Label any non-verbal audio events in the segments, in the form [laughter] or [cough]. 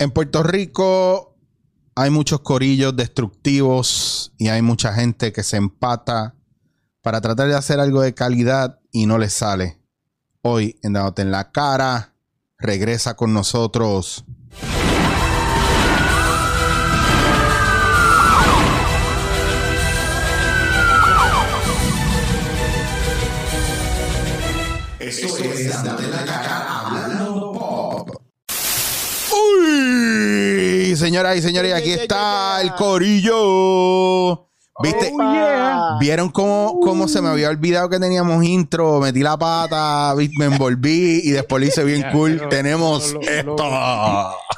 En Puerto Rico hay muchos corillos destructivos y hay mucha gente que se empata para tratar de hacer algo de calidad y no les sale. Hoy en Dándote en la cara regresa con nosotros. Esto es Dándote en la cara hablando pop. Uy, señoras y señores, aquí está el corillo. ¿Viste? Oh, yeah. ¿Vieron cómo, cómo se me había olvidado que teníamos intro? Metí la pata, me envolví y después lo hice bien cool. lo- Tenemos lo- lo- esto.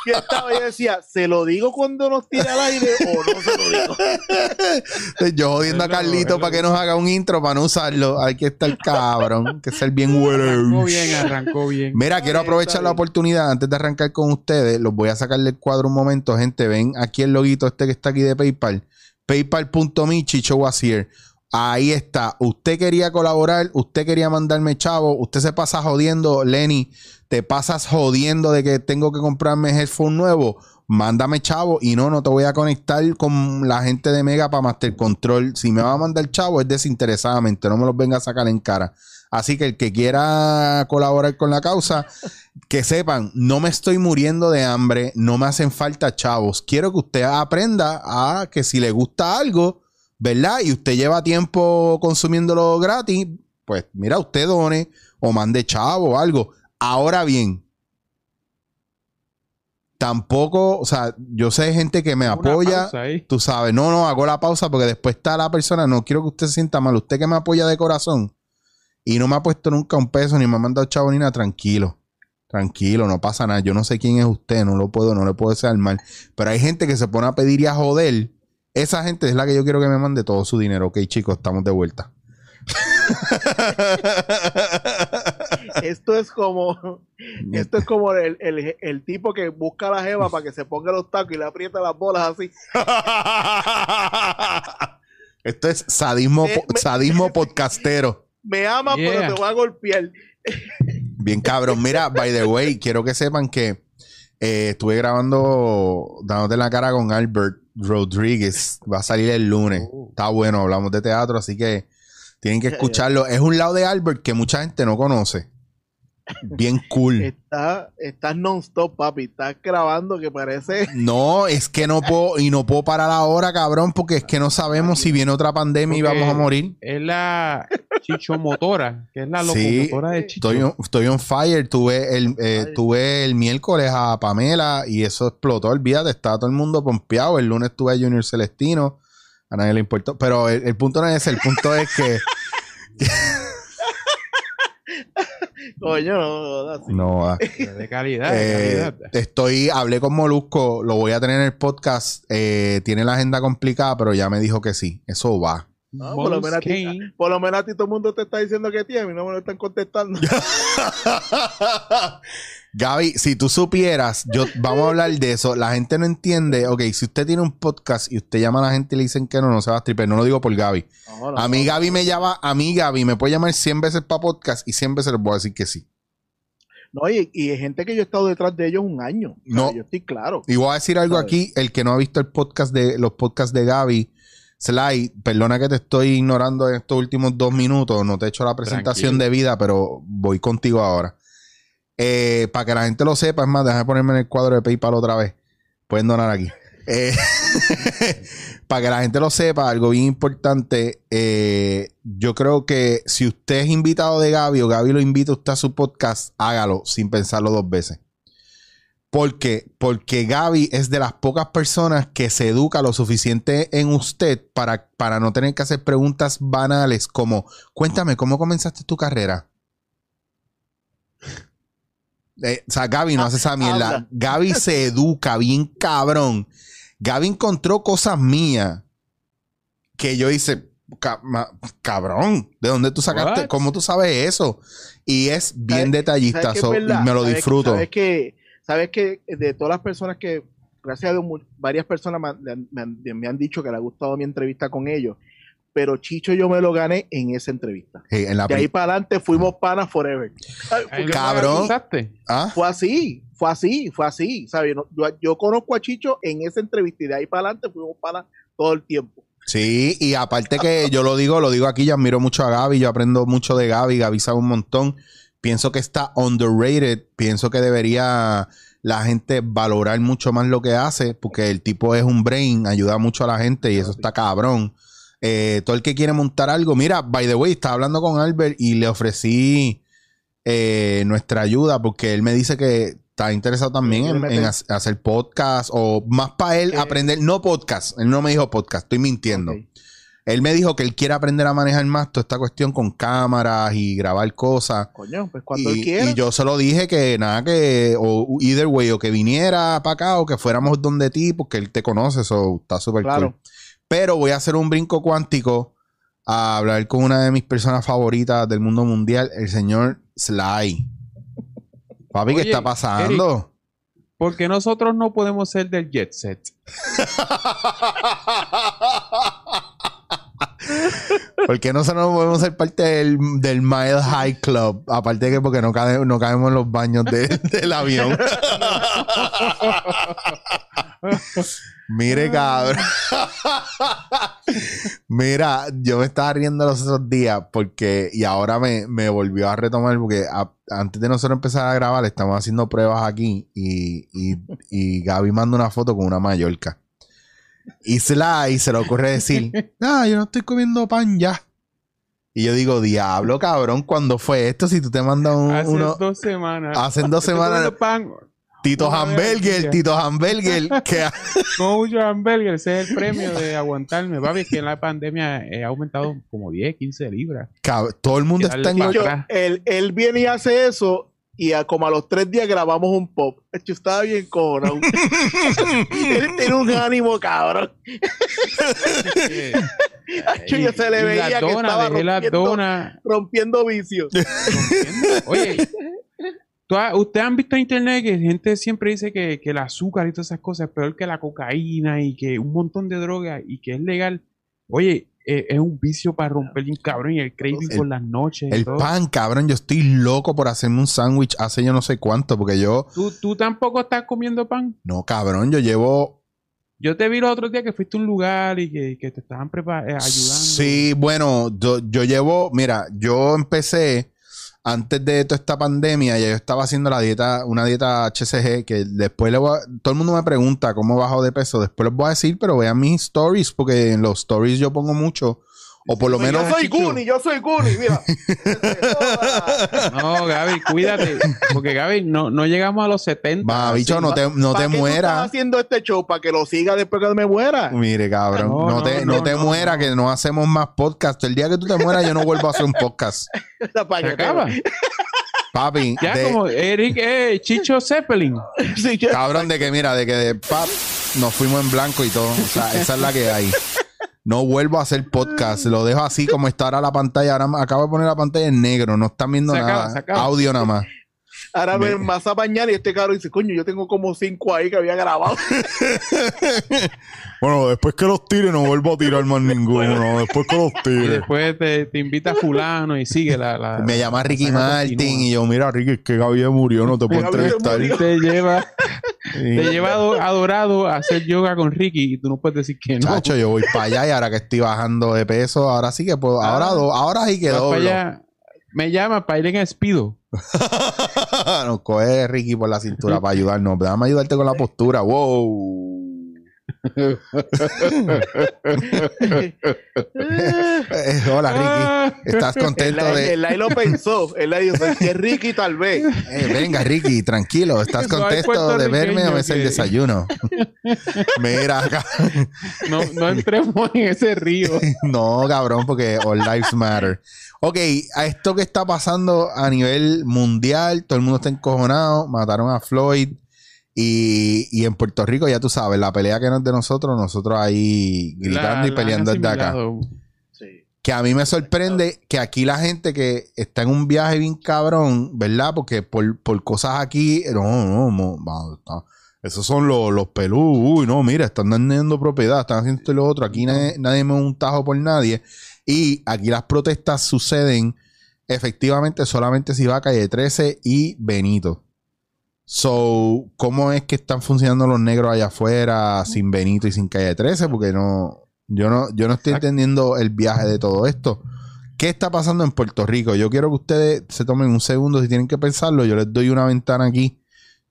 Yo estaba y decía, ¿se lo digo cuando nos tire al aire o no se lo digo? [laughs] Yo jodiendo a Carlito para que nos haga un intro para no usarlo. Hay que estar cabrón, que ser bien Arrancó bien, arrancó bien. Mira, quiero aprovechar la oportunidad antes de arrancar con ustedes. Los voy a sacar del cuadro un momento, gente. Ven aquí el loguito este que está aquí de PayPal. PayPal.me, Chicho. Ahí está. Usted quería colaborar, usted quería mandarme chavo, usted se pasa jodiendo, Lenny, te pasas jodiendo de que tengo que comprarme headphone nuevo. Mándame chavo y no, no te voy a conectar con la gente de Mega para Master Control. Si me va a mandar chavo es desinteresadamente, no me los venga a sacar en cara. Así que el que quiera colaborar con la causa, que sepan, no me estoy muriendo de hambre, no me hacen falta chavos. Quiero que usted aprenda a que si le gusta algo, ¿verdad? Y usted lleva tiempo consumiéndolo gratis, pues mira, usted done o mande chavo o algo. Ahora bien, tampoco, o sea, yo sé gente que me Una apoya. Tú sabes, no, no, hago la pausa porque después está la persona, no quiero que usted se sienta mal. Usted que me apoya de corazón y no me ha puesto nunca un peso ni me ha mandado chavo ni nada, tranquilo. Tranquilo, no pasa nada. Yo no sé quién es usted, no lo puedo, no le puedo desear mal. Pero hay gente que se pone a pedir y a joder. Esa gente es la que yo quiero que me mande todo su dinero. Ok, chicos, estamos de vuelta. [laughs] Esto es como, esto es como el, el- el tipo que busca a la jeva para que se ponga los tacos y le aprieta las bolas así. [laughs] Esto es sadismo, Me- po- me- sadismo podcastero. Me ama, Yeah. pero te voy a golpear. Bien cabrón. Mira, by the way, quiero que sepan que eh, estuve grabando dándote la cara con Albert Rodríguez. Va a salir el lunes. Oh. Está bueno, hablamos de teatro, así que tienen que escucharlo. Es un lado de Albert que mucha gente no conoce. Bien cool. Está, estás non-stop, papi. Estás grabando que parece. No, es que no puedo, y no puedo parar ahora, cabrón, porque es que no sabemos si viene otra pandemia y vamos a morir. Es la chichomotora, que es la Sí, locomotora de Chicho. Estoy on, estoy on fire. Tuve el, eh, tuve el miércoles a Pamela y eso explotó. Olvídate, estaba todo el mundo pompeado. El lunes tuve a Junior Celestino. A nadie le importó. Pero el, el punto no es ese. El punto es que. [laughs] Coño, no, no, así. no, ah, [laughs] De calidad, eh, de calidad. estoy. Hablé con Molusco. Lo voy a tener en el podcast. eh, tiene la agenda complicada, pero ya me dijo que sí. Eso va. No, por, lo menos a ti, por lo menos a ti todo el mundo te está diciendo que tiene, mí no me lo están contestando. [laughs] [laughs] Gaby, si tú supieras, yo vamos a hablar de eso. La gente no entiende. Ok, si usted tiene un podcast y usted llama a la gente y le dicen que no, no se va a stripper. No lo digo por Gaby. No, no, A mí. Gaby me llama, a mí Gaby me puede llamar 100 veces para podcast y 100 veces les voy a decir que sí. No, y, y hay gente que yo he estado detrás de ellos un año. O sea, No. Yo estoy claro. Y voy a decir algo ¿Sabes? aquí, el que no ha visto el podcast de los podcasts de Gaby, Sly, perdona que te estoy ignorando en estos últimos dos minutos, no te he hecho la presentación Tranquilo. de vida, pero voy contigo ahora. Eh, para que la gente lo sepa, es más, déjame ponerme en el cuadro de PayPal otra vez. Pueden donar aquí. Eh, [laughs] para que la gente lo sepa, algo bien importante, eh, yo creo que si usted es invitado de Gaby o Gaby lo invita a usted a su podcast, hágalo sin pensarlo dos veces. ¿Por qué? Porque Gaby es de las pocas personas que se educa lo suficiente en usted para, para no tener que hacer preguntas banales como, cuéntame, ¿cómo comenzaste tu carrera? Eh, o sea, Gaby no hace esa mierda. Habla. Gaby [laughs] se educa bien cabrón. Gaby encontró cosas mías que yo hice, "Ca- ma- cabrón, ¿de dónde tú sacaste? What? ¿Cómo tú sabes eso? Y es bien ¿Sabes- detallista, ¿Sabes qué es so- verdad? me lo ¿Sabes- disfruto. Sabes que, sabes que de todas las personas que, gracias a Dios, varias personas han- me han- me han dicho que le ha gustado mi entrevista con ellos. Pero Chicho yo me lo gané en esa entrevista. Sí, en la De ahí para adelante fuimos panas forever. Cabrón. ¿Ah? Fue así, fue así, fue así. ¿sabes? Yo, yo- yo conozco a Chicho en esa entrevista y de ahí para adelante fuimos panas todo el tiempo. Sí, y aparte que yo lo digo, lo digo aquí, yo admiro mucho a Gaby, yo aprendo mucho de Gaby, Gaby sabe un montón. Pienso que está underrated, pienso que debería la gente valorar mucho más lo que hace, porque el tipo es un brain, ayuda mucho a la gente y eso está cabrón. Eh, todo el que quiere montar algo, mira, by the way, estaba hablando con Albert y le ofrecí eh, nuestra ayuda porque él me dice que está interesado también en, en hac- hacer podcast o más para él aprender, no podcast, él no me dijo podcast, estoy mintiendo. Él me dijo que él quiere aprender a manejar más toda esta cuestión con cámaras y grabar cosas. Coño, pues cuando Y, él quiera. y yo se lo dije que nada, que o either way, o que viniera para acá o que fuéramos donde ti, porque él te conoce, eso está súper Claro. cool. Pero voy a hacer un brinco cuántico a hablar con una de mis personas favoritas del mundo mundial, el señor Sly. Papi, ¿qué está pasando? Porque nosotros no podemos ser del jet set. [laughs] ¿Por qué no podemos ser parte del, del Mile High Club? Aparte de que porque no, cabe- no cabemos en los baños de- [laughs] del avión. [laughs] Mire, cabrón. [laughs] Mira, yo me estaba riendo los otros días porque, y ahora me, me volvió a retomar porque antes de nosotros empezar a grabar, estamos haciendo pruebas aquí y, y, y Gaby manda una foto con una Mallorca. Y Sly se le ocurre decir, no, [laughs] yo no estoy comiendo pan ya. Y yo digo, diablo, cabrón, ¿cuándo fue esto? Si tú te mandas un, Hace uno... dos semanas. Hace dos semanas... pan. Tito Una Hamburger. Tito Hamburger, [laughs] que Como mucho hamburger, ese es el premio de aguantarme. Papi, es que en la pandemia he aumentado como 10, 15 libras. cab- todo el mundo está en... él, él viene y hace eso y a, como a los tres días grabamos un pop. Yo estaba bien cojonado. [laughs] él tiene un ánimo, cabrón. [laughs] Yo ya se le y veía que estaba rompiendo- vicios. Oye, ¿tú ha- ustedes han visto en internet que gente siempre dice que, que el azúcar y todas esas cosas es peor que la cocaína y que un montón de drogas y que es legal. Oye, eh, es un vicio para romper un cabrón y el craving El- por las noches. y El todo. pan, cabrón, yo estoy loco por hacerme un sándwich hace yo no sé cuánto, porque yo... ¿Tú, tú tampoco estás comiendo pan. No, cabrón, yo llevo... Yo te vi los otros días que fuiste a un lugar y que, que te estaban eh, ayudando. Sí, bueno, yo, yo llevo... Mira, yo empecé antes de toda esta pandemia, ya yo estaba haciendo la dieta, una dieta HCG, que después le voy a- todo el mundo me pregunta cómo bajo de peso, después les voy a decir, pero vean mis stories, porque en los stories yo pongo mucho, o por lo Pues menos... yo soy. Guni, yo soy Guni, mira. No, Gaby, cuídate. Porque Gaby, no, no llegamos a los 70. Va, bicho, no te, no ¿Para te mueras. haciendo este show para que lo siga después que me muera. Mire, cabrón, no, No, te, no, no no, te no, mueras, no. que no hacemos más podcast. El día que tú te mueras, yo no vuelvo a hacer un podcast. [laughs] Se acaba. Papi, Ya de- como Eric eh, Chicho Zeppelin. Sí, cabrón, de que mira, de que de pap nos fuimos en blanco y todo. O sea, esa es la que hay. No vuelvo a hacer podcast. Lo dejo así como está ahora la pantalla. Ahora acabo de poner la pantalla en negro. No están viendo Se nada. acaba. Audio nada más. Ahora Me- vas a bañar y este cabrón dice, coño, yo tengo como cinco ahí que había grabado. [laughs] Bueno, después que los tire, no vuelvo a tirar más ninguno. Después que los Y tire. después te, te invita fulano y sigue la... la Me llama Ricky Martin continúa. y yo, mira, Ricky, es que Gaby murió, no te puedo entrevistar. Te lleva, [laughs] Y- te lleva ado- adorado a hacer yoga con Ricky y tú no puedes decir que no. Chacho, yo voy para allá y ahora que estoy bajando de peso, ahora sí que puedo. Ahora, Ah. do- ahora sí que doblo. allá, me llama para ir en Espido. [laughs] Nos coge Ricky por la cintura para ayudarnos. Déjame ayudarte con la postura. Wow. Eh, hola, Ah. Ricky. ¿Estás El, contento el, de.? el ahí lo pensó. Él le dijo, que Ricky tal vez. Eh, venga, Ricky, tranquilo. ¿Estás contento de verme o es el que- desayuno? Mira, acá. No, no entremos en ese río. [laughs] No, cabrón, porque all lives matter. Ok, a esto que está pasando a nivel mundial, todo el mundo está encojonado, mataron a Floyd y, y en Puerto Rico, ya tú sabes, la pelea que no es de nosotros, nosotros ahí gritando La- y peleando desde acá. Sí. Que a mí me sorprende que aquí la gente que está en un viaje bien cabrón, ¿verdad? Porque por, por cosas aquí, no, no, no, Esos son los, los pelú. Uy, no, mira, están dando propiedad, están haciendo esto y lo otro. Aquí nadie, nadie me da un tajo por nadie. Y aquí las protestas suceden efectivamente solamente si va a calle 13 y Benito. So, ¿cómo es que están funcionando los negros allá afuera sin Benito y sin calle 13? Porque no, yo no, yo no estoy Exacto. entendiendo el viaje de todo esto. ¿Qué está pasando en Puerto Rico? Yo quiero que ustedes se tomen un segundo si tienen que pensarlo. Yo les doy una ventana aquí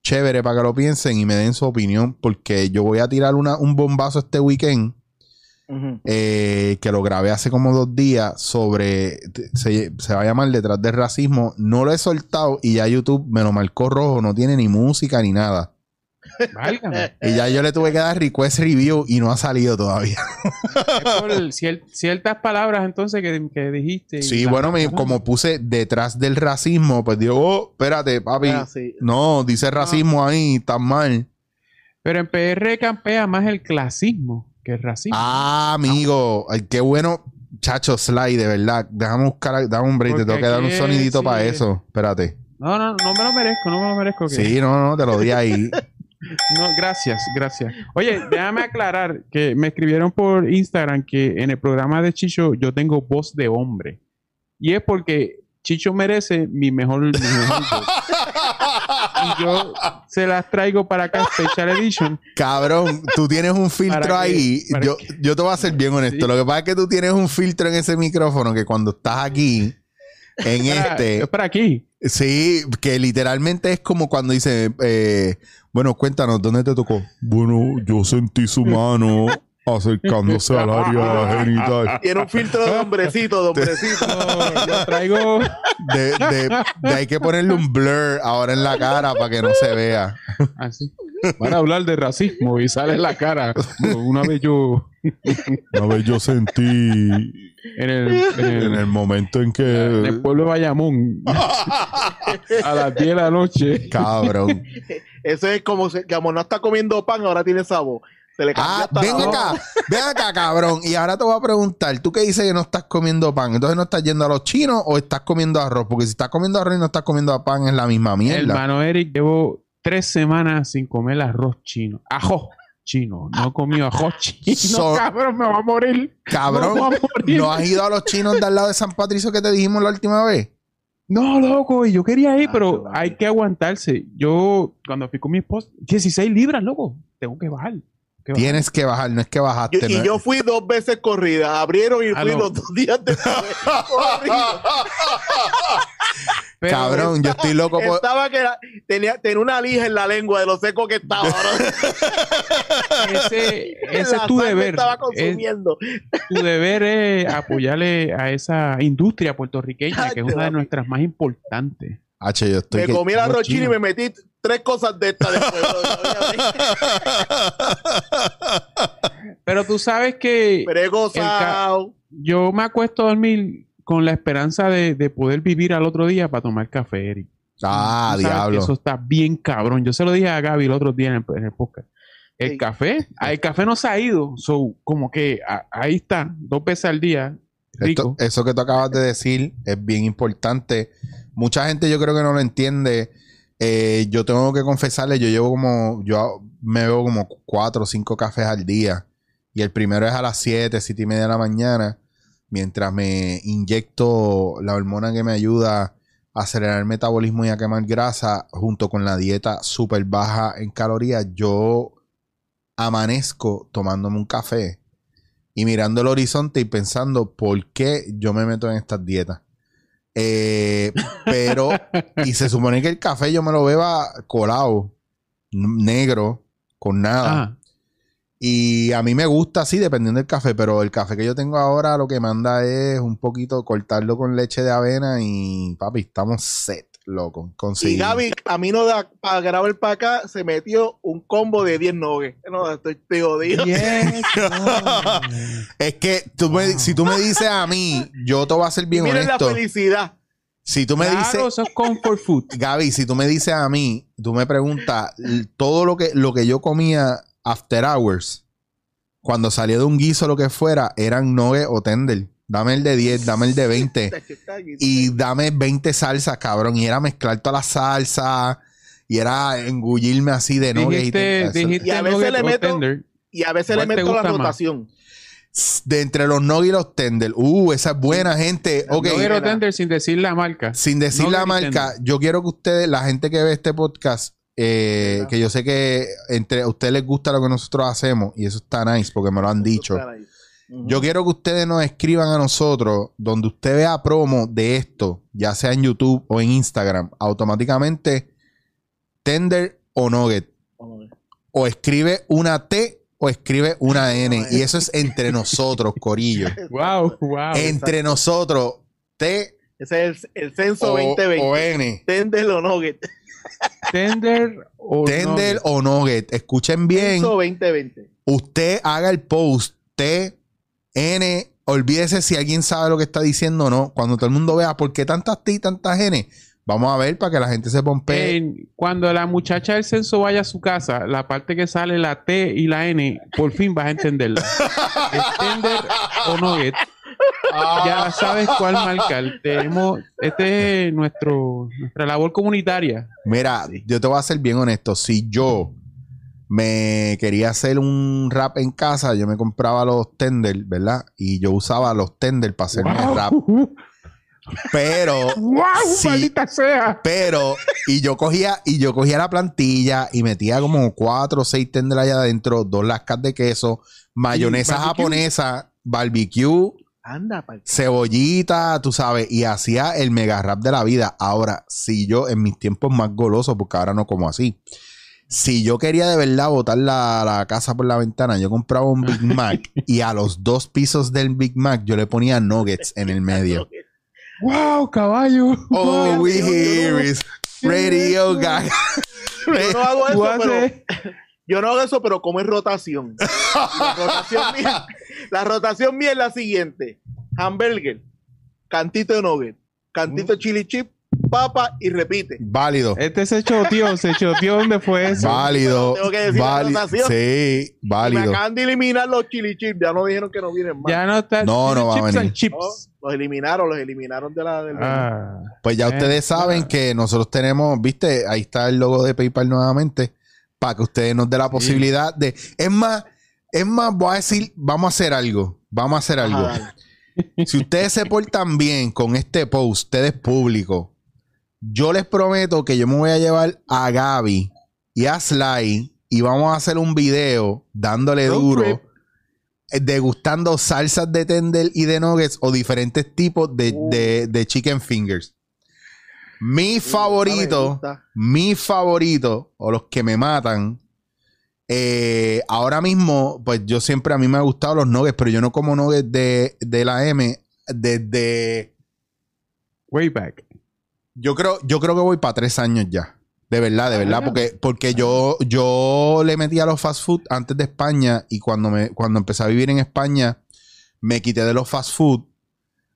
chévere para que lo piensen y me den su opinión porque yo voy a tirar una, un bombazo este weekend Eh, que lo grabé hace como dos días sobre, se, se va a llamar Detrás del Racismo. No lo he soltado y ya YouTube me lo marcó rojo, no tiene ni música ni nada. Válgame. Y ya yo le tuve que dar request review y no ha salido todavía. Es por cier- ciertas palabras entonces que, que dijiste. Sí, bueno, me- como puse detrás del racismo, pues digo, oh, espérate, papi. Ah, sí. No, dice racismo ahí, está mal. Pero en PR campea más el clasismo que racismo. Ah, amigo, ay, qué bueno. Chacho, Sly, de verdad. Déjame buscar, dame un break, te Porque tengo que dar un aquí, sonidito sí. para eso. Espérate. No, no, no me lo merezco, no me lo merezco. que- Sí, no, no, te lo di ahí. [laughs] No, gracias, gracias. Oye, déjame aclarar que me escribieron por Instagram que en el programa de Chicho yo tengo voz de hombre. Y es porque Chicho merece mi mejor, mi mejor [laughs] voz. Y yo se las traigo para acá, Special Edition. Cabrón, tú tienes un filtro ahí. ¿Para Yo, yo te voy a ser bien honesto. Sí. Lo que pasa es que tú tienes un filtro en ese micrófono que cuando estás aquí, en Para- este, Es para aquí. sí, que literalmente es como cuando dice, eh, bueno, cuéntanos, ¿dónde te tocó? Bueno, yo sentí su mano acercándose [laughs] al área genital. Tiene un filtro de hombrecito, de hombrecito. [laughs] Yo traigo. De, de- de hay que ponerle un blur ahora en la cara para que no se vea. Así. Van a hablar de racismo y sale en la cara. Una vez yo [laughs] Una vez yo sentí en el, en el- en el momento en en que... el pueblo de Bayamón a las 10 de la noche. Cabrón. Eso es como, se, como no está comiendo pan, ahora tiene sabor. Se le cambia Ah, ven la acá, [laughs] ven acá, cabrón. Y ahora te voy a preguntar, ¿tú qué dices que no estás comiendo pan? Entonces no estás yendo a los chinos o estás comiendo arroz? Porque si estás comiendo arroz y no estás comiendo pan es la misma mierda. Hermano Eric, llevo tres semanas sin comer arroz chino. Ajo chino. No he comido ajo [laughs] chino. So- cabrón, me va a morir. Me Cabrón, va a morir. ¿no has ido a los chinos de al lado de San Patricio que te dijimos la última vez? No, loco, y yo quería ir, Ah, pero hay que aguantarse. Yo, cuando fui con mi esposa, 16 libras, loco, tengo que bajar. Tienes que bajar, no es que bajaste. Yo- y no- yo fui dos veces corrida. Abrieron y Ah, fui no. los dos días después. [laughs] Pero- Cabrón, yo estoy loco por... Estaba que era- tenía, tenía una lija en la lengua de lo seco que estaba. [laughs] [laughs] Ese, es tu deber. Estaba Es- consumiendo. tu deber es apoyarle a esa industria puertorriqueña, que es una de nuestras más importantes. H, yo estoy Me que- comí la rochina y me metí tres cosas de estas después. [laughs] Pero tú sabes que Pero he gozado. yo me acuesto a dormir con la esperanza de, de poder vivir al otro día para tomar café, Eric. Ah, diablo. Eso está bien cabrón. Yo se lo dije a Gaby el otro día en el, en el podcast. El Sí. café, ah, el café no se ha ido. So, como que a- ahí está, dos veces al día. Rico. Esto- eso que tú acabas de decir es bien importante. Mucha gente yo creo que no lo entiende. Eh, yo tengo que confesarle, yo llevo como, yo me bebo como cuatro o cinco cafés al día. Y el primero es a las 7, siete y media de la mañana. Mientras me inyecto la hormona que me ayuda a acelerar el metabolismo y a quemar grasa, junto con la dieta súper baja en calorías, yo amanezco tomándome un café y mirando el horizonte y pensando por qué yo me meto en estas dietas. Eh, [laughs] pero, y se supone que el café yo me lo beba colado, negro, con nada. Y a mí me gusta así, dependiendo del café, pero el café que yo tengo ahora lo que manda es un poquito cortarlo con leche de avena y papi, estamos set, loco. Y Conseguí. Gaby, camino de, para grabar para acá, se metió un combo de 10 nogues. No, estoy, yes, [laughs] no. Es que tú me- Wow. si tú me dices a mí, yo te voy a ser bien Miren la honesto. felicidad. Si tú me Claro, dices, eso es comfort food. [laughs] Gaby, si tú me dices a mí, tú me preguntas todo lo que, lo que yo comía after hours, cuando salía de un guiso o lo que fuera, eran nuggets o tender. Dame el de 10, dame el de 20. [laughs] Y dame 20 salsas, cabrón. Y era mezclar todas las salsas y era engullirme así de no Y a veces le meto- tender. Y a veces le ¿Cuál te meto la más? rotación. De entre los nuggets y los tender. Uh, esa es buena, gente. Ok. Nugget o Mira. tender sin decir la marca. Sin decir la marca, tender. yo quiero que ustedes, la gente que ve este podcast, eh, que yo sé que entre a ustedes les gusta lo que nosotros hacemos, y eso está nice porque me lo han dicho. Yo quiero que ustedes nos escriban a nosotros donde usted vea promo de esto, ya sea en YouTube o en Instagram, automáticamente tender o nugget. O escribe una T o escribe una [laughs] N. Y eso es entre [laughs] nosotros, Corillo. Wow, wow. Entre nosotros, T Ese es el, el censo o, 2020. o N. Tender o nugget. Tender o Tender nugget. o nugget. Escuchen bien. Censo 2020. Usted haga el post T, N. Olvídese si alguien sabe lo que está diciendo o no. Cuando todo el mundo vea por qué tantas T y tantas N, vamos a ver para que la gente se pompee. Cuando la muchacha del censo vaya a su casa, la parte que sale la T y la N, por fin vas a entenderla. [laughs] Es tender o nugget. Ya sabes cuál marcar. Tenemos, este es nuestro, nuestra labor comunitaria. Mira, yo te voy a ser bien honesto. Si yo me quería hacer un rap en casa, yo me compraba los tender, ¿verdad? Y yo usaba los tender para hacerme el rap. [laughs] Pero, ¡Wow! Sí. ¡Maldita sea! pero, y yo cogía, y yo cogía la plantilla y metía como cuatro o seis tender allá adentro, dos lascas de queso, mayonesa barbecue. japonesa, barbecue, Anda, cebollita, tú sabes, y hacía el mega rap de la vida. Ahora, si yo en mis tiempos más golosos, porque ahora no como así, si yo quería de verdad botar la, la casa por la ventana, yo compraba un Big [laughs] Mac y a los dos pisos del Big Mac yo le ponía nuggets en el medio. [laughs] ¡Wow, caballo! Oh, Wow. we hear is radio guy. Yo no hago Tú eso, pero [laughs] yo no hago eso, pero como es rotación. La rotación mía, la rotación mía es la siguiente: hamburger, cantito de nugget, cantito de chili chip, papa y repite. Válido. Este se choteó, se choteó. ¿Dónde fue [laughs] eso? Válido. Tengo que decir válido. Sí, Me válido. acaban de eliminar los chili chips, ya no dijeron que no vienen más. Ya no está. No, no va a chips venir. and No, chips. los eliminaron, los eliminaron de la del Ah. Pues ya Eh, ustedes saben ah. que nosotros tenemos, viste, ahí está el logo de PayPal nuevamente, para que ustedes nos den la posibilidad de... Es más, es más, voy a decir, vamos a hacer algo, vamos a hacer algo. Ajá. Si ustedes se portan bien con este post, ustedes público, yo les prometo que yo me voy a llevar a Gaby y a Sly y vamos a hacer un video dándole Road duro, trip. eh, degustando salsas de tender y de nuggets o diferentes tipos de, Uh. de- de chicken fingers. Mi Me favorito, mi favorito, o los que me matan, eh, ahora mismo, pues yo siempre a mí me ha gustado los nuggets, pero yo no como nuggets de, de la M desde. Way back. Yo creo, yo creo que voy para tres años ya. De verdad, de verdad, Ah. porque, porque yo, yo le metí a los fast food antes de España y cuando, me, cuando empecé a vivir en España, me quité de los fast food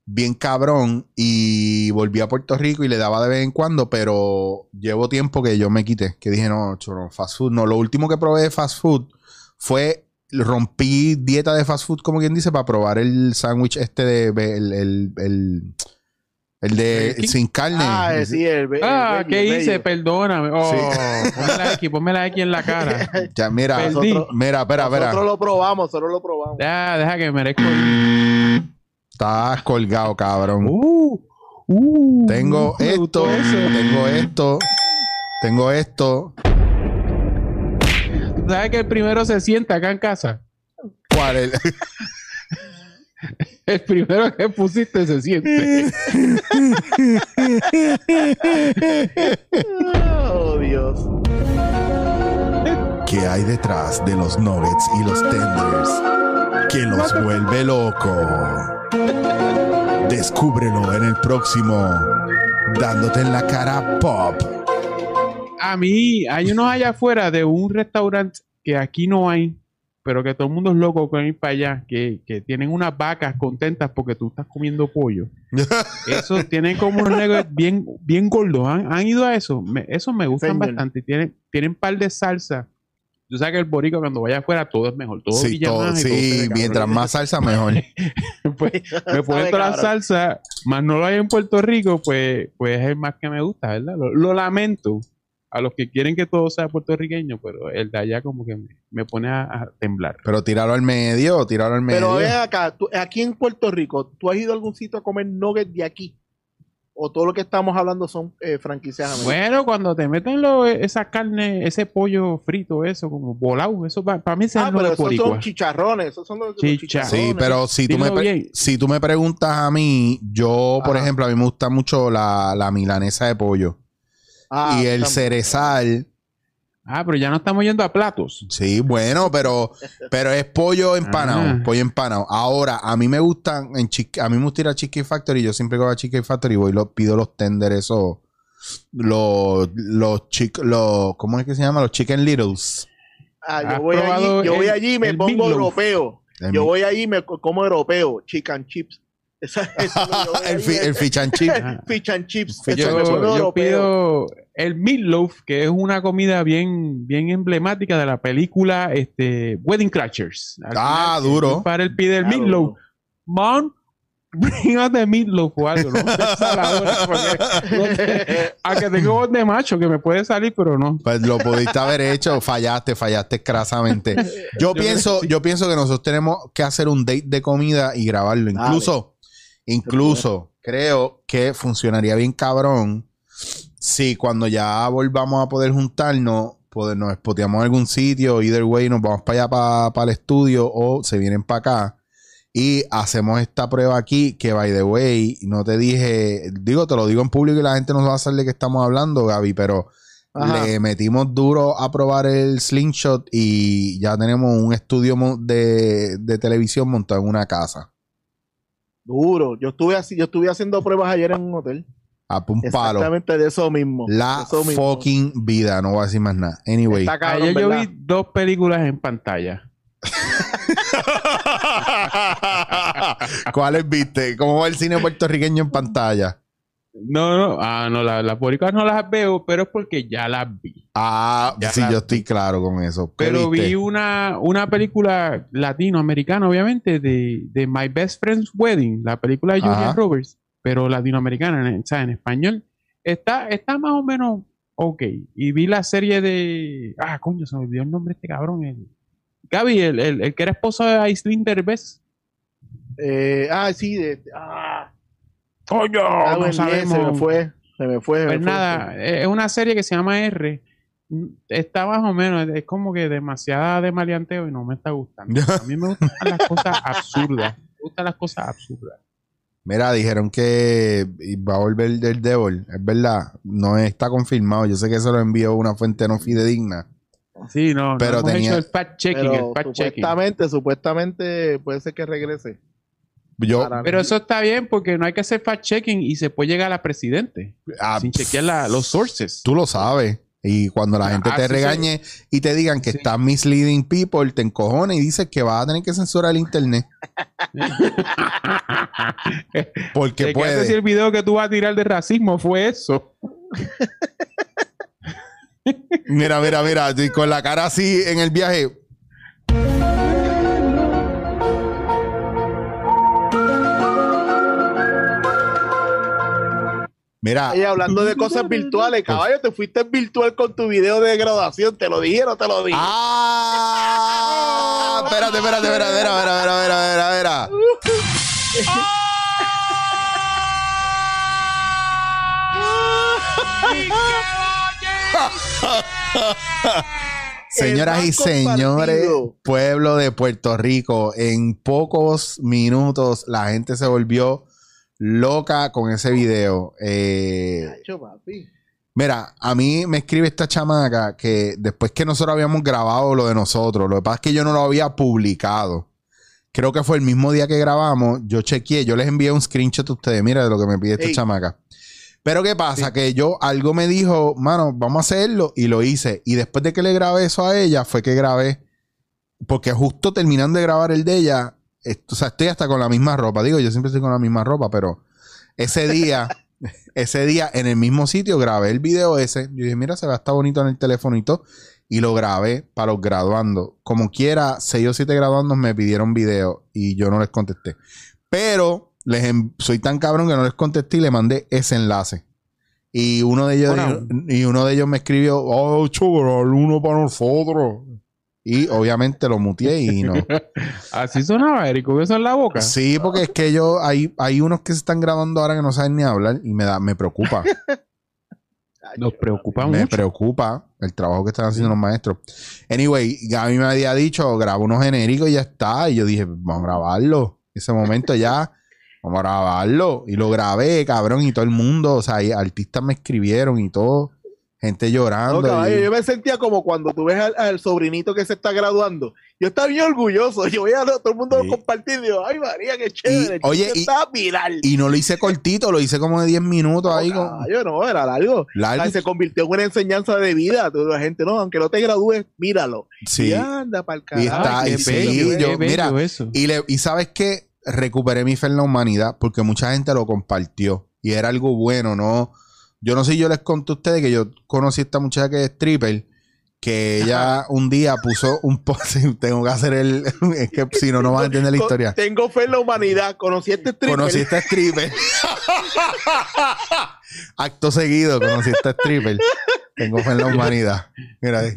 bien cabrón y volví a Puerto Rico y le daba de vez en cuando, pero llevo tiempo que yo me quité, que dije, no, choro, fast food, no, lo último que probé de fast food fue, rompí dieta de fast food, como quien dice, para probar el sándwich este de, el, el, el, el de sin carne. Ah, sí, el, el Ah, bello, ¿qué el hice? bello. Perdóname. Oh, Sí. ponme la X, ponme la X en la cara. [laughs] Ya, mira, Perdí. Nosotros- mira, espera, espera. Nosotros lo probamos, nosotros lo probamos. Ya, deja que merezco. Estás colgado, cabrón. Uh, uh, Tengo esto, tengo esto, tengo esto. ¿Sabes que el primero se sienta acá en casa? ¿Cuál es? [laughs] [laughs] El primero que pusiste se siente. Oh, Dios. ¿Qué hay detrás de los nuggets y los tenders que los vuelve loco? Descúbrelo en el próximo Dándote en la cara pop. A mí, hay unos allá afuera de un restaurante que aquí no hay, pero que todo el mundo es loco con ir para allá, que, que tienen unas vacas contentas porque tú estás comiendo pollo. [laughs] Eso tienen como unos nuggets bien, bien gordos. ¿Han, han ido a eso? Me, eso me gustan Señor. bastante. Tienen, tienen un par de salsa. Tú sabes que el boricua cuando vaya afuera todo es mejor. Todo Sí, todo- y sí, mientras más salsa, mejor. [laughs] Pues, [laughs] me ponen toda la salsa, más no lo hay en Puerto Rico, pues, pues es el más que me gusta, ¿verdad? Lo, lo lamento. A los que quieren que todo sea puertorriqueño, pero el de allá como que me, me pone a, a temblar. Pero tíralo al medio, tíralo al medio. Pero ven acá, tú- aquí en Puerto Rico, ¿tú has ido a algún sitio a comer nuggets de aquí? ¿O todo lo que estamos hablando son eh, franquicias americanas? Bueno, cuando te meten lo, esa carne, ese pollo frito, eso como volado, eso para mí se ah, pero esos son chicharrones, esos son los, los Chicha. chicharrones. Sí, pero si tú, me, Dilo bien. si tú me preguntas a mí, yo, por Ajá. ejemplo, a mí me gusta mucho la, la milanesa de pollo. Ah, y el también. cerezal. Ah, pero ya no estamos yendo a platos. Sí, bueno, pero, pero es pollo empanado. Ah. Pollo empanado. Ahora, a mí me gustan, en a mí me gusta ir a Chicken Factory. Yo siempre que voy a Chicken Factory voy y lo, pido los tenders, esos. Los, los, los, ¿cómo es que se llama? Los Chicken Littles. Ah, yo ¿Has voy allí, yo voy allí y me pongo europeo. Yo voy allí y me co- como europeo, chicken chips. [laughs] [laughs] El, fi- el fish and chips. [laughs] Fish and me chips. Yo, yo pido el meatloaf, que es una comida bien, bien emblemática de la película este, Wedding Crashers. Al Ah, final, duro. Para el pide el meatloaf. Mom, bring out the meatloaf o algo, a que tengo voz de macho, que me puede salir, pero no. Pues lo pudiste haber hecho, fallaste, fallaste crasamente. Yo pienso, yo pienso que nosotros tenemos que hacer un date de comida y grabarlo. Dale. Incluso, incluso creo que funcionaría bien cabrón si cuando ya volvamos a poder juntarnos, pues nos spoteamos en algún sitio, either way, nos vamos para allá para el estudio o se vienen para acá. Y hacemos esta prueba aquí, que by the way, no te dije, digo, te lo digo en público y la gente no va a saber de qué estamos hablando, Gaby, pero Ajá. le metimos duro a probar el slingshot y ya tenemos un estudio de, de televisión montado en una casa. Duro. Yo estuve así, yo estuve haciendo pruebas ayer en un hotel. A un palo. Exactamente de eso mismo. La de eso mismo. fucking vida, no voy a decir más nada. Anyway. Cabrón, Ayer yo ¿verdad? vi dos películas en pantalla. [laughs] ¿Cuáles viste? ¿Cómo va el cine puertorriqueño en pantalla? No, no, ah, no, la- las boricuas no las veo, pero es porque ya las vi. Ah, Ya sí, yo estoy claro con eso. ¿Qué Pero viste? vi una, una película latinoamericana, obviamente, de, de My Best Friend's Wedding, la película de Julia. Roberts, pero latinoamericana, en, o sea, en español. Está, está más o menos ok. Y vi la serie de. Ah, coño, se me olvidó el nombre de este cabrón. El, Gaby, el, el, el que era esposo de Aislinn Derbez. Eh, ah, sí. De, ah, Coño, ah, no sabemos. Se me fue. Se me fue. se Pues me fue. nada, es una serie que se llama R. Está más o menos, es como que demasiada de maleanteo y no me está gustando. [laughs] A mí me gustan las cosas absurdas. Me gustan las cosas absurdas. Mira, dijeron que va a volver del Devil. Es verdad, no está confirmado. Yo sé que eso lo envió una fuente no fidedigna. Sí, no, no Pero hemos tenía- hecho el fact checking, Pero el fact checking. supuestamente, supuestamente puede ser que regrese. Yo, Pero eso está bien porque no hay que hacer fact checking y se puede llegar a presidente ah, sin chequear la- los sources. tú lo sabes. Y cuando la gente Ah, te sí, regañe y te digan que Sí. estás misleading people, te encojones y dices que vas a tener que censurar el internet. [laughs] Porque puede. si el video que tú vas a tirar de racismo fue eso. Mira, mira, mira. Con la cara así en el viaje. Mira, Y hablando de cosas [laughs] virtuales, caballo, te fuiste virtual con tu video de graduación. ¿Te lo dije o no te lo dije? ¡Ah! Espérate, espérate, espérate, espérate, espérate, espérate, espérate, espérate. [laughs] Señoras y señores, pueblo de Puerto Rico, en pocos minutos la gente se volvió loca con ese video. Eh. Mira, a mí me escribe esta chamaca que después que nosotros habíamos grabado lo de nosotros, lo que pasa es que yo no lo había publicado. Creo que fue el mismo día que grabamos, yo chequeé, yo les envié un screenshot a ustedes, mira de lo que me pide esta Ey. chamaca. Pero ¿qué pasa? Que yo, algo me dijo, mano, vamos a hacerlo y lo hice. Y después de que le grabé eso a ella, fue que grabé, porque justo terminando de grabar el de ella, o sea, estoy hasta con la misma ropa. Digo, yo siempre estoy con la misma ropa, pero ese día, [laughs] ese día en el mismo sitio grabé el video ese. Yo dije, mira, se va a estar bonito en el teléfono y todo. Y lo grabé para los graduandos. Como quiera, seis o siete graduandos me pidieron video y yo no les contesté. Pero les en- soy tan cabrón que no les contesté y le mandé ese enlace. Y uno de ellos, Bueno. y uno de ellos me escribió, oh, chaval, uno para nosotros. Y obviamente lo muteé y no. [laughs] Así sonaba, Eric, con eso en la boca. Sí, porque es que yo, hay, hay unos que se están grabando ahora que no saben ni hablar y me da, me preocupa. Nos preocupa me mucho. preocupa el trabajo que están haciendo los maestros. Anyway, Gaby me había dicho, graba unos genéricos y ya está. Y yo dije, vamos a grabarlo. Ese momento ya, vamos a grabarlo. Y lo grabé, cabrón, y todo el mundo, o sea, y artistas me escribieron y todo. Gente No, llorando. caballo, y- yo me sentía como cuando tú ves al, al sobrinito que se está graduando. Yo estaba bien orgulloso. Yo veía a todo el mundo Sí. compartir. Digo, ay, María, qué chévere. Y, oye, y- está viral. y no lo hice cortito, lo hice como de 10 minutos No, ahí. con- caballo, no, era largo. largo. Ay, se convirtió en una enseñanza de vida. Toda la gente, no, aunque no te gradúes, míralo. Sí. Y anda para el Y carajo. está- Ay, y qué sí, bello, yo- qué bello mira, eso. Y, le, y sabes que recuperé mi fe en la humanidad porque mucha gente lo compartió y era algo bueno, ¿no? Yo no sé si yo les conté a ustedes que yo conocí a esta muchacha que es stripper, que ella un día puso un post, [laughs] tengo que hacer el, [laughs] es que si no, no vas a entender la historia. Tengo fe en la humanidad. Conocí a este stripper. Conocí a esta stripper. [laughs] Acto seguido, conocí a esta stripper. Tengo fe en la humanidad. Mira, ahí.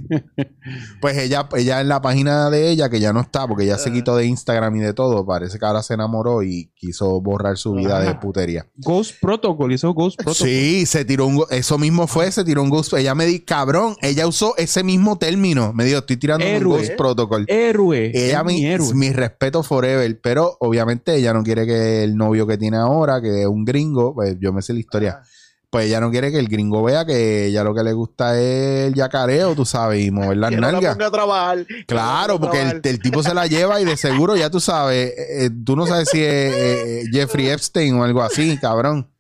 pues ella, ella en la página de ella, que ya no está, porque ella se quitó de Instagram y de todo, parece que ahora se enamoró y quiso borrar su vida de Ah. putería. Ghost Protocol, hizo Ghost Protocol. Sí, se tiró un, eso mismo fue, se tiró un ghost. Ella me di, cabrón, ella usó ese mismo término. Me dijo, estoy tirando un ghost protocol. Héroe. Ella es mi, mi héroe. mi respeto forever, pero obviamente ella no quiere que el novio que tiene ahora, que es un gringo, pues yo me sé la historia, pues ella no quiere que el gringo vea que ella lo que le gusta es el yacareo, tú sabes, y mover las Que no la nalgas. ponga a trabajar. no Claro, porque el, trabajar. el tipo se la lleva y de seguro ya tú sabes, eh, eh, tú no sabes si es eh, eh, Jeffrey Epstein o algo así, cabrón.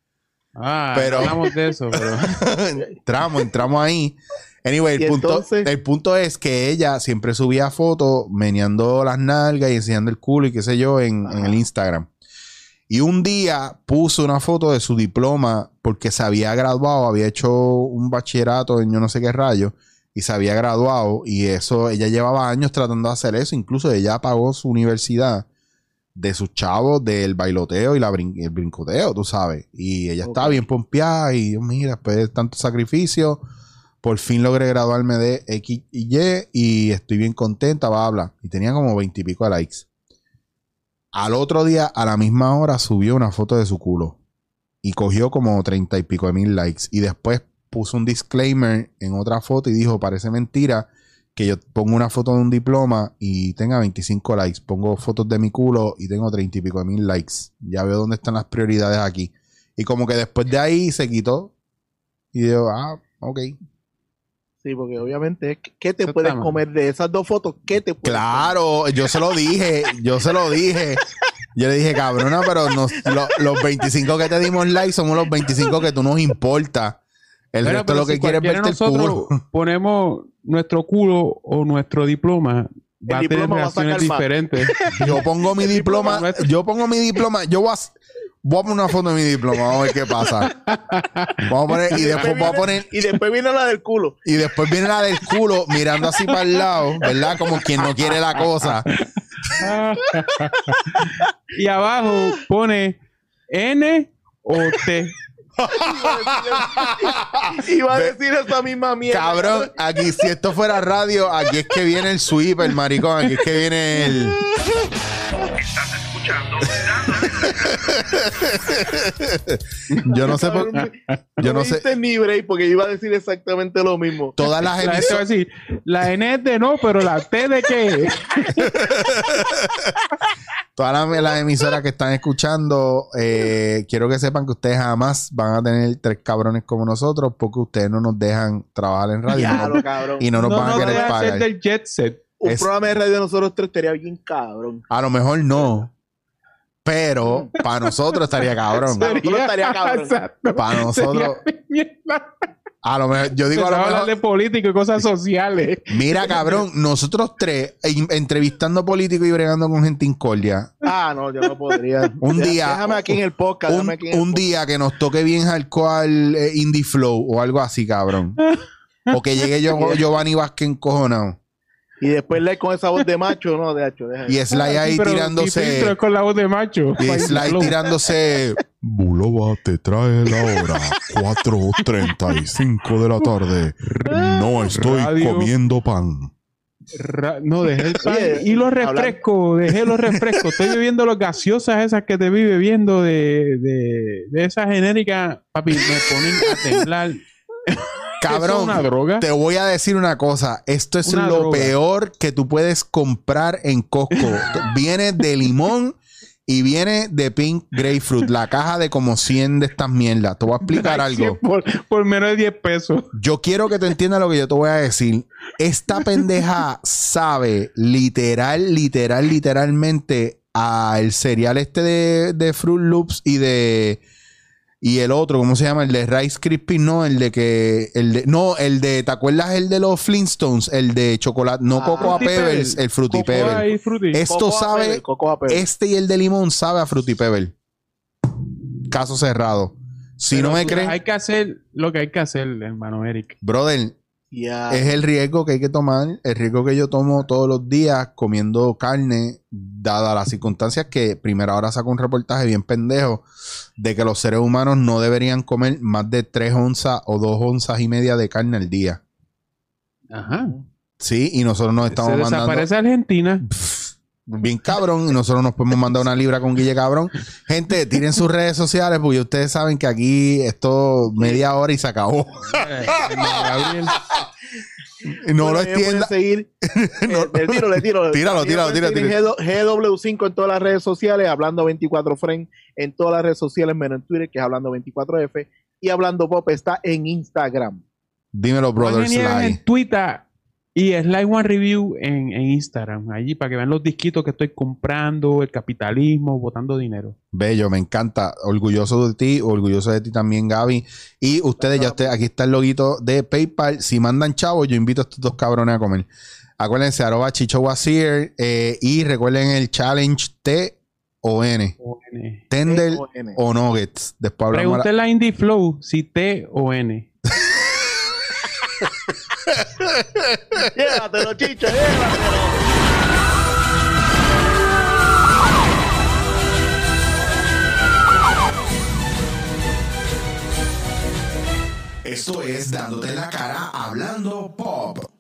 Ah, Pero- hablamos de eso, pero... [laughs] entramos, entramos ahí. Anyway, el punto, entonces- el punto es que ella siempre subía fotos meneando las nalgas y enseñando el culo y qué sé yo en, en el Instagram. Y un día puso una foto de su diploma porque se había graduado, había hecho un bachillerato en yo no sé qué rayo y se había graduado y eso, ella llevaba años tratando de hacer eso, incluso ella pagó su universidad de sus chavos del bailoteo y la brin- el brincoteo, tú sabes. Y ella estaba bien pompeada y mira, después de tanto sacrificio, por fin logré graduarme de X y Y y estoy bien contenta, bla, bla. Y tenía como veintipico de likes. Al otro día, a la misma hora, subió una foto de su culo. Y cogió como treinta y pico de mil likes. Y después puso un disclaimer en otra foto y dijo, parece mentira que yo pongo una foto de un diploma y tenga 25 likes. Pongo fotos de mi culo y tengo treinta y pico de mil likes. Ya veo dónde están las prioridades aquí. Y como que después de ahí se quitó. Y digo, ah, ok. Sí, porque obviamente, ¿qué te Eso puedes comer de esas dos fotos? ¿Qué te puedes Claro, yo se lo dije, yo se lo dije. Yo le dije, cabrona, pero nos- lo- los 25 que te dimos like somos los 25 que tú nos importa. El resto pero lo que si quieres verte el nosotros culo. ponemos nuestro culo o nuestro diploma, va a tener diploma va a reacciones diferentes. Yo pongo mi diploma, nuestro. yo pongo mi diploma, yo voy a, voy a poner una foto de mi diploma, vamos a ver qué pasa. Vamos a poner, y después voy a poner, Y después viene la del culo. y después viene la del culo mirando así para el lado, ¿verdad? Como quien no quiere la cosa. y abajo pone N o T. Iba a decir esa misma mierda. Cabrón, aquí si esto fuera radio, aquí es que viene el sweeper, maricón, aquí es que viene el... Yo no sé por yo no sé. ni break porque iba a decir exactamente lo mismo. Todas las La gente va a emisoras, decir, la N es de no, pero la T de qué. [laughs] todas las, las emisoras que están escuchando, eh, quiero que sepan que ustedes jamás van a tener tres cabrones como nosotros porque ustedes no nos dejan trabajar en radio y no nos- cabrón. y no nos van a querer pagar. del jet set. Un es- programa de radio de nosotros tres estaría bien cabrón. A lo mejor no, pero para nosotros estaría cabrón. Para nosotros estaría cabrón. Exacto. Para nosotros, a lo mejor, yo digo a lo a hablar mejor, de político y cosas sociales. Mira, cabrón, nosotros tres in- entrevistando políticos y bregando con gente incordia. Ah, no, yo no podría. [laughs] Un día- Déjame aquí en el podcast. Un, déjame aquí en el un día que nos toque bien hardcore eh, Indie Flow o algo así, cabrón. [laughs] O que llegue yo, [laughs] Giovanni Vázquez encojonado. Y después le con esa voz de macho, no, de hecho, deja. Y Sly ahí Sí, pero tirándose. Es con la voz de macho. Y Sly tirándose. Bulova te trae la hora 4.35 de la tarde. No estoy Radio. comiendo pan. Ra- No, dejé el pan Oye, y los refrescos, dejé los refrescos. Estoy bebiendo las gaseosas esas que te vi bebiendo de, de, de esas genéricas. Papi, me ponen a temblar. Cabrón, una droga. te voy a decir una cosa. Esto es Una lo droga. peor que tú puedes comprar en Costco. [laughs] viene de limón y viene de pink grapefruit. La caja de como 100 de estas mierdas. Te voy a explicar algo. Por, por menos de 10 pesos. Yo quiero que tú entiendas lo que yo te voy a decir. Esta pendeja sabe literal, literal, literalmente al cereal este de, de Fruit Loops y de y el otro, ¿cómo se llama? El de Rice Krispies, no, el de que el de no, el de ¿te acuerdas el de los Flintstones? El de chocolate, no Ah, Cocoa Pebbles, Pebble. el Fruity Cocoa Pebble. esto Cocoa sabe- Pebble, Cocoa Pebble. Este y el de limón sabe a Fruity Pebble. Caso cerrado. Si Pero no me creen, Hay que hacer lo que hay que hacer, hermano Eric. brother, Es el riesgo que hay que tomar, el riesgo que yo tomo todos los días comiendo carne, dada las circunstancias que primero ahora saco un reportaje bien pendejo de que los seres humanos no deberían comer más de 3 onzas o 2 onzas y media de carne al día. Ajá. Sí, y nosotros nos estamos Se mandando desaparece Argentina. Bien cabrón y nosotros nos podemos mandar una libra con Guille cabrón. Gente, tiren sus redes sociales porque ustedes saben que aquí esto media hora y se acabó. [laughs] No lo extienda. seguir. [laughs] Eh, le tiro, le tiro. Tíralo, tíralo, tíralo, GW- GW5 en todas las redes sociales, hablando 24 Frame en todas las redes sociales, menos en Twitter, que es hablando 24F. Y hablando Pop está en Instagram. Dímelo, brother Sly. en Twitter y Slide One Review en, en Instagram. Allí para que vean los disquitos que estoy comprando, el capitalismo, botando dinero. Bello, me encanta. Orgulloso de ti, orgulloso de ti también, Gaby. Y ustedes, ya usted, aquí está el loguito de PayPal. Si mandan chavos, yo invito a estos dos cabrones a comer. Acuérdense, arroba Chicho Wazir, eh, y recuerden el challenge T o N. O-N. Tender o Nuggets. Después hablamos. la- Pregúntale a Indie Flow si T o N. Llévatelo, chicho, llévatelo. Esto es Dándote la cara hablando pop.